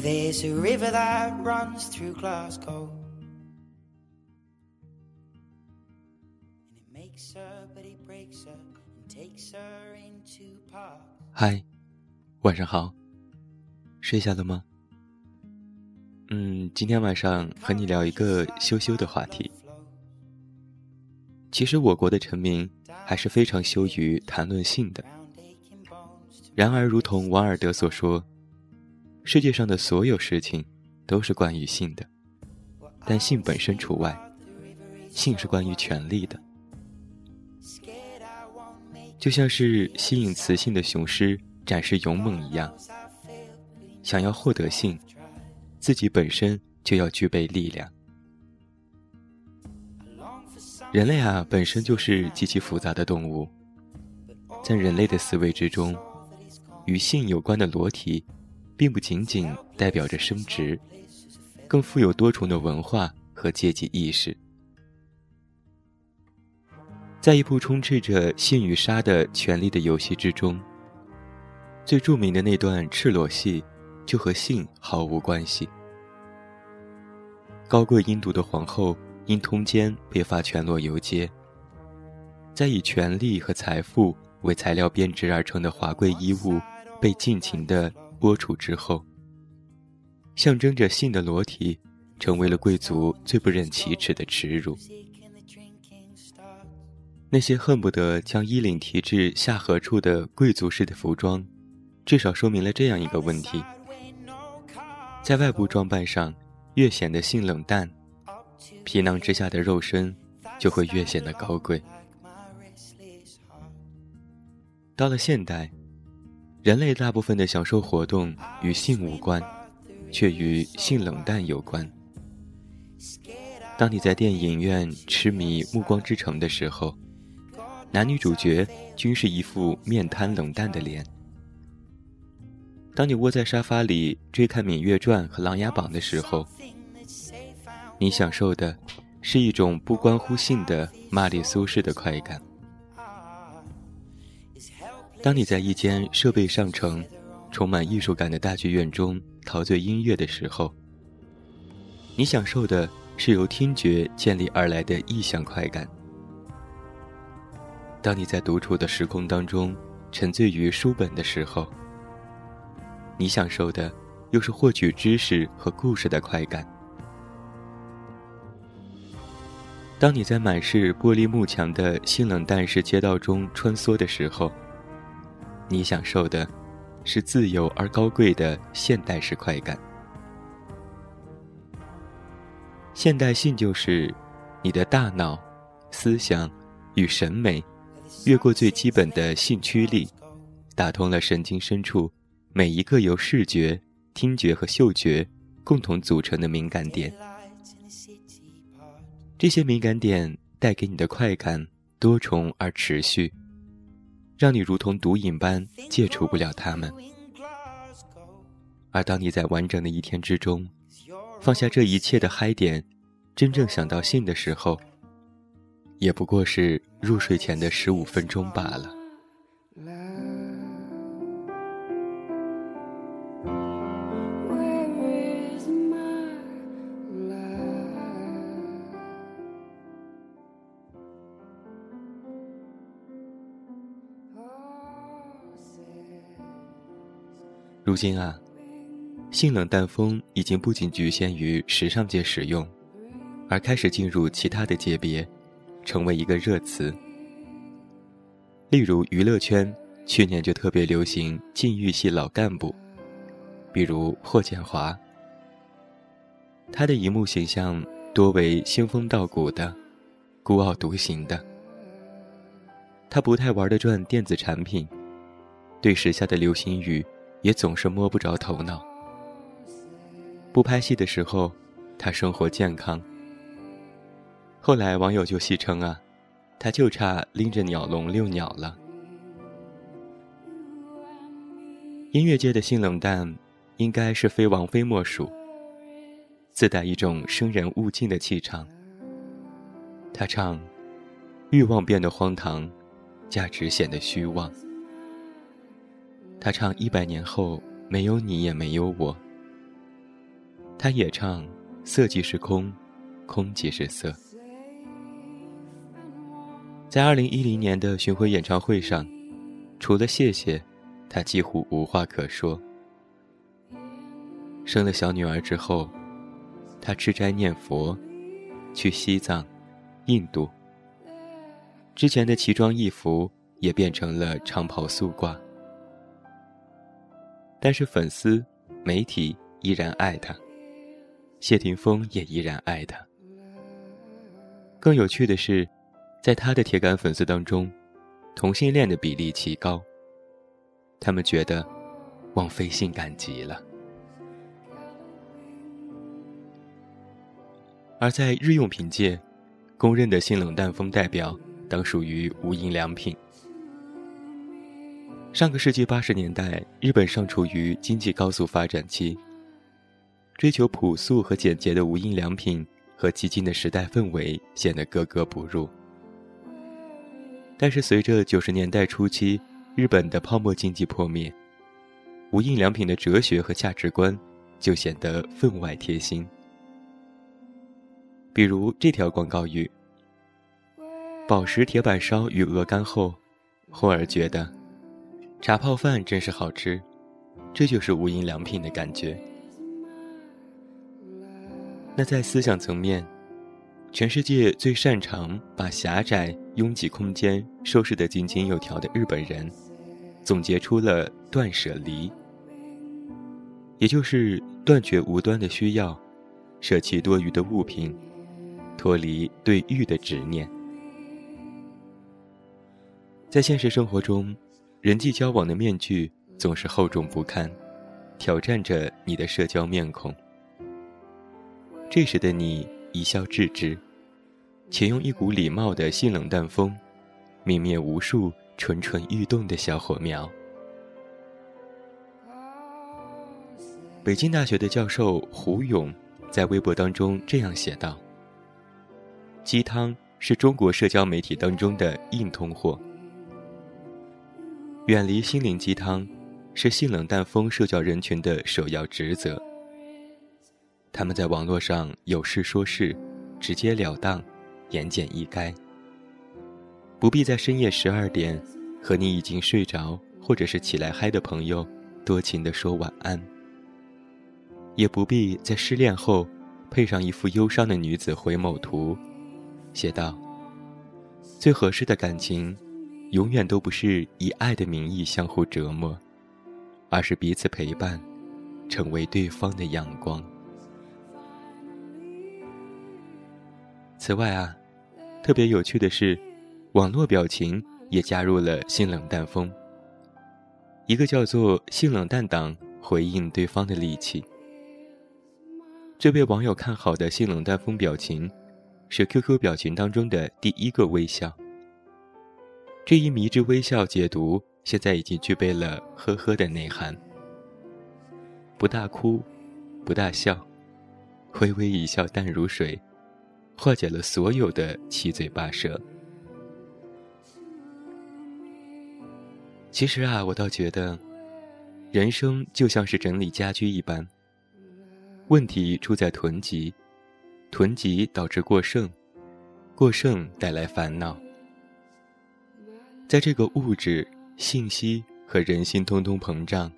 There's a river that runs through Glasgow. And it makes her, but it breaks her and takes her into parts. 嗨，晚上好，睡下了吗？嗯，今天晚上和你聊一个羞羞的话题。其实我国的臣民还是非常羞于谈论性的。然而，如同王尔德所说，世界上的所有事情都是关于性的，但性本身除外。性是关于权力的，就像是吸引雌性的雄狮展示勇猛一样。想要获得性，自己本身就要具备力量。人类啊，本身就是极其复杂的动物，在人类的思维之中，与性有关的裸体，并不仅仅代表着生殖，更富有多重的文化和阶级意识。在一部充斥着性与杀的权力的游戏之中，最著名的那段赤裸戏，就和性毫无关系。高贵阴毒的皇后。因通奸被罚全裸游街，在以权力和财富为材料编织而成的华贵衣物被尽情的播出之后，象征着性的裸体成为了贵族最不忍启齿的耻辱。那些恨不得将衣领提至下颌处的贵族式的服装，至少说明了这样一个问题：在外部装扮上越显得性冷淡。皮囊之下的肉身，就会越显得高贵。到了现代，人类大部分的享受活动与性无关，却与性冷淡有关。当你在电影院痴迷《暮光之城》的时候，男女主角均是一副面瘫冷淡的脸；当你窝在沙发里追看《芈月传》和《琅琊榜》的时候，你享受的，是一种不关乎性的玛丽苏式的快感。当你在一间设备上乘、充满艺术感的大剧院中陶醉音乐的时候，你享受的是由听觉建立而来的意象快感。当你在独处的时空当中沉醉于书本的时候，你享受的又是获取知识和故事的快感。当你在满是玻璃幕墙的性冷淡式街道中穿梭的时候，你享受的，是自由而高贵的现代式快感。现代性就是，你的大脑、思想与审美，越过最基本的性驱力，打通了神经深处每一个由视觉、听觉和嗅觉共同组成的敏感点。这些敏感点带给你的快感多重而持续，让你如同毒瘾般戒除不了他们。而当你在完整的一天之中，放下这一切的嗨点，真正想到信的时候，也不过是入睡前的十五分钟罢了。如今啊，性冷淡风已经不仅局限于时尚界使用，而开始进入其他的界别，成为一个热词。例如娱乐圈，去年就特别流行禁欲系老干部，比如霍建华。他的荧幕形象多为兴风道骨的，孤傲独行的。他不太玩得转电子产品，对时下的流行语。也总是摸不着头脑。不拍戏的时候，他生活健康。后来网友就戏称啊，他就差拎着鸟笼遛鸟了。音乐界的性冷淡，应该是非王菲莫属。自带一种生人勿近的气场。他唱：“欲望变得荒唐，价值显得虚妄。”他唱：“一百年后，没有你，也没有我，他也唱：“色即是空，空即是色。”在二零一零年的巡回演唱会上，除了谢谢，他几乎无话可说。生了小女儿之后，他吃斋念佛，去西藏、印度。之前的奇装异服也变成了长袍素褂，但是粉丝、媒体依然爱他。谢霆锋也依然爱他。更有趣的是，在他的铁杆粉丝当中，同性恋的比例极高。他们觉得，王菲性感极了。而在日用品界，公认的性冷淡风代表，当属于无印良品。上个世纪八十年代，日本尚处于经济高速发展期。追求朴素和简洁的无印良品和激进的时代氛围显得格格不入。但是随着九十年代初期日本的泡沫经济破灭，无印良品的哲学和价值观就显得分外贴心。比如这条广告语：“宝石铁板烧与鹅肝后，忽而觉得茶泡饭真是好吃。”这就是无印良品的感觉。那在思想层面，全世界最擅长把狭窄拥挤空间收拾得井井有条的日本人，总结出了断舍离，也就是断绝无端的需要，舍弃多余的物品，脱离对欲的执念。在现实生活中，人际交往的面具总是厚重不堪，挑战着你的社交面孔。这时的你一笑置之，且用一股礼貌的性冷淡风，泯灭无数蠢蠢欲动的小火苗。北京大学的教授胡勇在微博当中这样写道：“鸡汤是中国社交媒体当中的硬通货，远离心灵鸡汤，是性冷淡风社交人群的首要职责。”他们在网络上有事说事，直截了当，言简意赅。不必在深夜十二点，和你已经睡着或者是起来嗨的朋友多情的说晚安。也不必在失恋后，配上一副忧伤的女子回眸图，写道：“最合适的感情，永远都不是以爱的名义相互折磨，而是彼此陪伴，成为对方的阳光。”此外啊，特别有趣的是，网络表情也加入了性冷淡风。一个叫做“性冷淡党”回应对方的利器。这被网友看好的性冷淡风表情，是 QQ 表情当中的第一个微笑。这一迷之微笑解读，现在已经具备了“呵呵”的内涵。不大哭，不大笑，微微一笑淡如水。化解了所有的七嘴八舌。其实啊，我倒觉得，人生就像是整理家居一般。问题出在囤积，囤积导致过剩，过剩带来烦恼。在这个物质、信息和人心通通膨胀，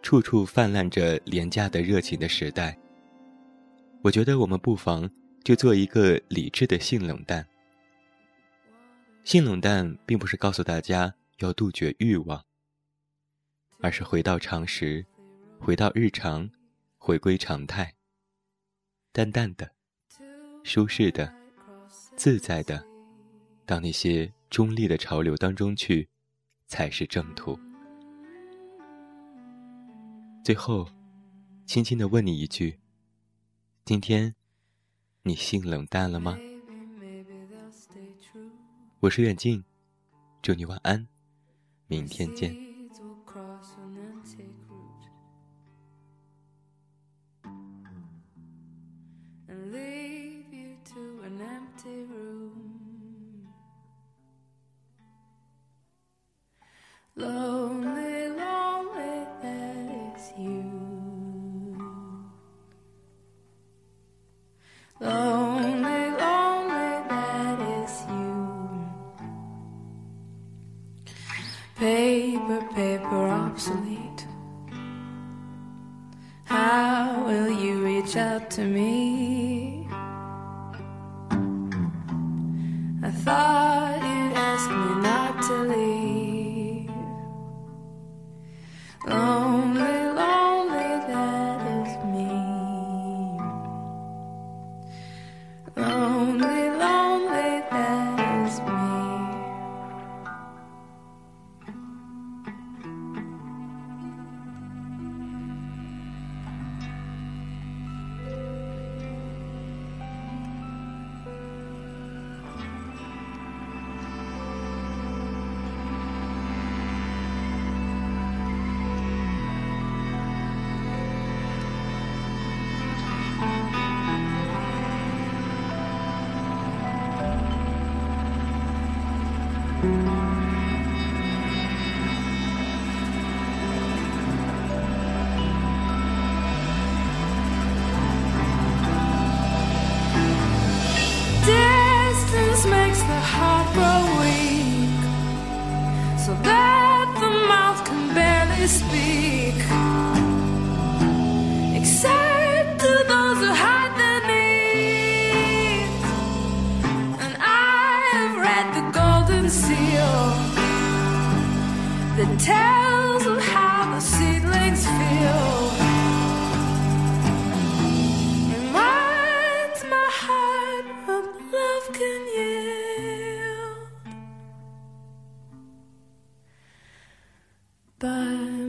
处处泛滥着廉价的热情的时代，我觉得我们不妨。就做一个理智的性冷淡。性冷淡并不是告诉大家要杜绝欲望，而是回到常识，回到日常，回归常态。淡淡的，舒适的，自在的，到那些中立的潮流当中去，才是正途。最后，轻轻的问你一句：今天。你性冷淡了吗？我是远近，祝你晚安，明天见。Reach out to me? I thought by